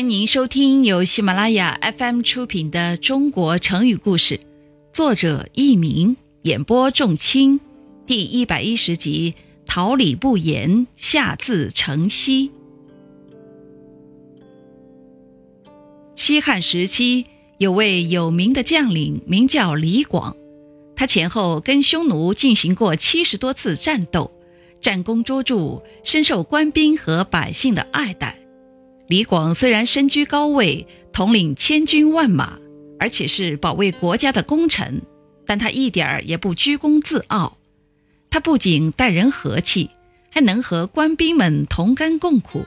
欢迎您收听由喜马拉雅 FM 出品的《中国成语故事》，作者佚名，演播仲卿，第一百一十集《桃李不言，下自成蹊》。西汉时期，有位有名的将领，名叫李广。他前后跟匈奴进行过七十多次战斗，战功卓著，深受官兵和百姓的爱戴。李广虽然身居高位，统领千军万马，而且是保卫国家的功臣，但他一点儿也不居功自傲。他不仅待人和气，还能和官兵们同甘共苦。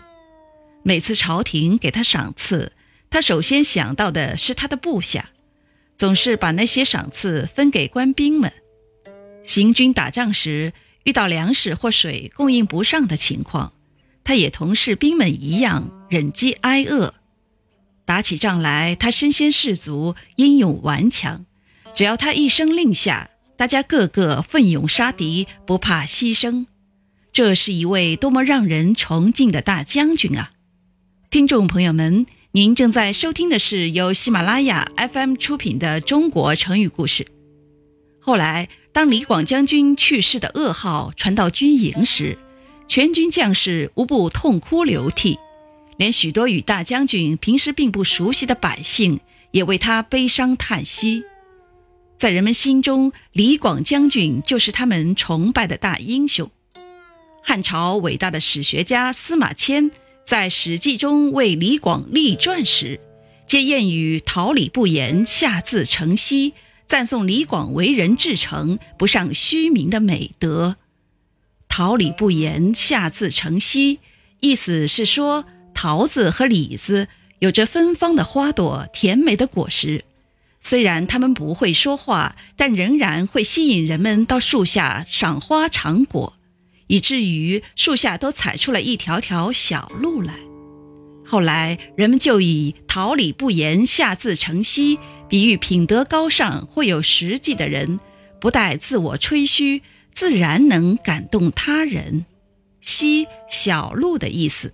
每次朝廷给他赏赐，他首先想到的是他的部下，总是把那些赏赐分给官兵们。行军打仗时，遇到粮食或水供应不上的情况。他也同士兵们一样忍饥挨饿，打起仗来，他身先士卒，英勇顽强。只要他一声令下，大家个个奋勇杀敌，不怕牺牲。这是一位多么让人崇敬的大将军啊！听众朋友们，您正在收听的是由喜马拉雅 FM 出品的《中国成语故事》。后来，当李广将军去世的噩耗传到军营时，全军将士无不痛哭流涕，连许多与大将军平时并不熟悉的百姓也为他悲伤叹息。在人们心中，李广将军就是他们崇拜的大英雄。汉朝伟大的史学家司马迁在《史记》中为李广立传时，皆谚语“桃李不言，下自成蹊”，赞颂李广为人至诚、不上虚名的美德。桃李不言，下自成蹊，意思是说桃子和李子有着芬芳的花朵，甜美的果实。虽然它们不会说话，但仍然会吸引人们到树下赏花尝果，以至于树下都踩出了一条条小路来。后来人们就以“桃李不言，下自成蹊”比喻品德高尚或有实际的人，不带自我吹嘘。自然能感动他人，溪小路的意思。